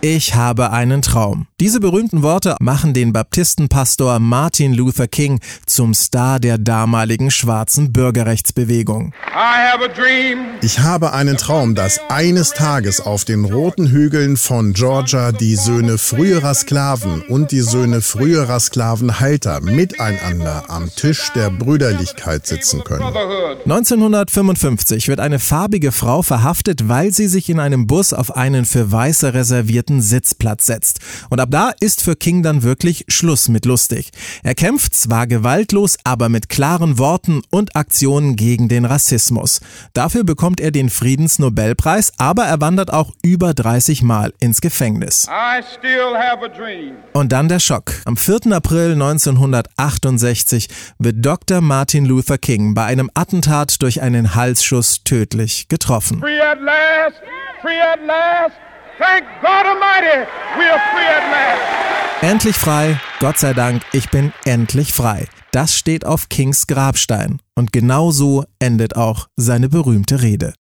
Ich habe einen Traum. Diese berühmten Worte machen den Baptistenpastor Martin Luther King zum Star der damaligen schwarzen Bürgerrechtsbewegung. I have a dream. Ich habe einen Traum, dass eines Tages auf den roten Hügeln von Georgia die Söhne früherer Sklaven und die Söhne früherer Sklavenhalter miteinander am Tisch der Brüderlichkeit sitzen können. Brotherhood. 1955 wird eine farbige Frau verhaftet, weil sie sich in einem Bus auf einen für Weiße reservierten Sitzplatz setzt. Und ab da ist für King dann wirklich Schluss mit lustig. Er kämpft zwar gewaltlos, aber mit klaren Worten und Aktionen gegen den Rassismus. Dafür bekommt er den Friedensnobelpreis, aber er wandert auch über 30 Mal ins Gefängnis. Und dann der Schock. Am 4. April 1968 wird Dr. Martin Luther King bei einem Attentat durch einen Halsschuss tödlich getroffen. Free at last. Free at last. Thank God Almighty, we are free at last. Endlich frei, Gott sei Dank, ich bin endlich frei. Das steht auf Kings Grabstein. Und genau so endet auch seine berühmte Rede.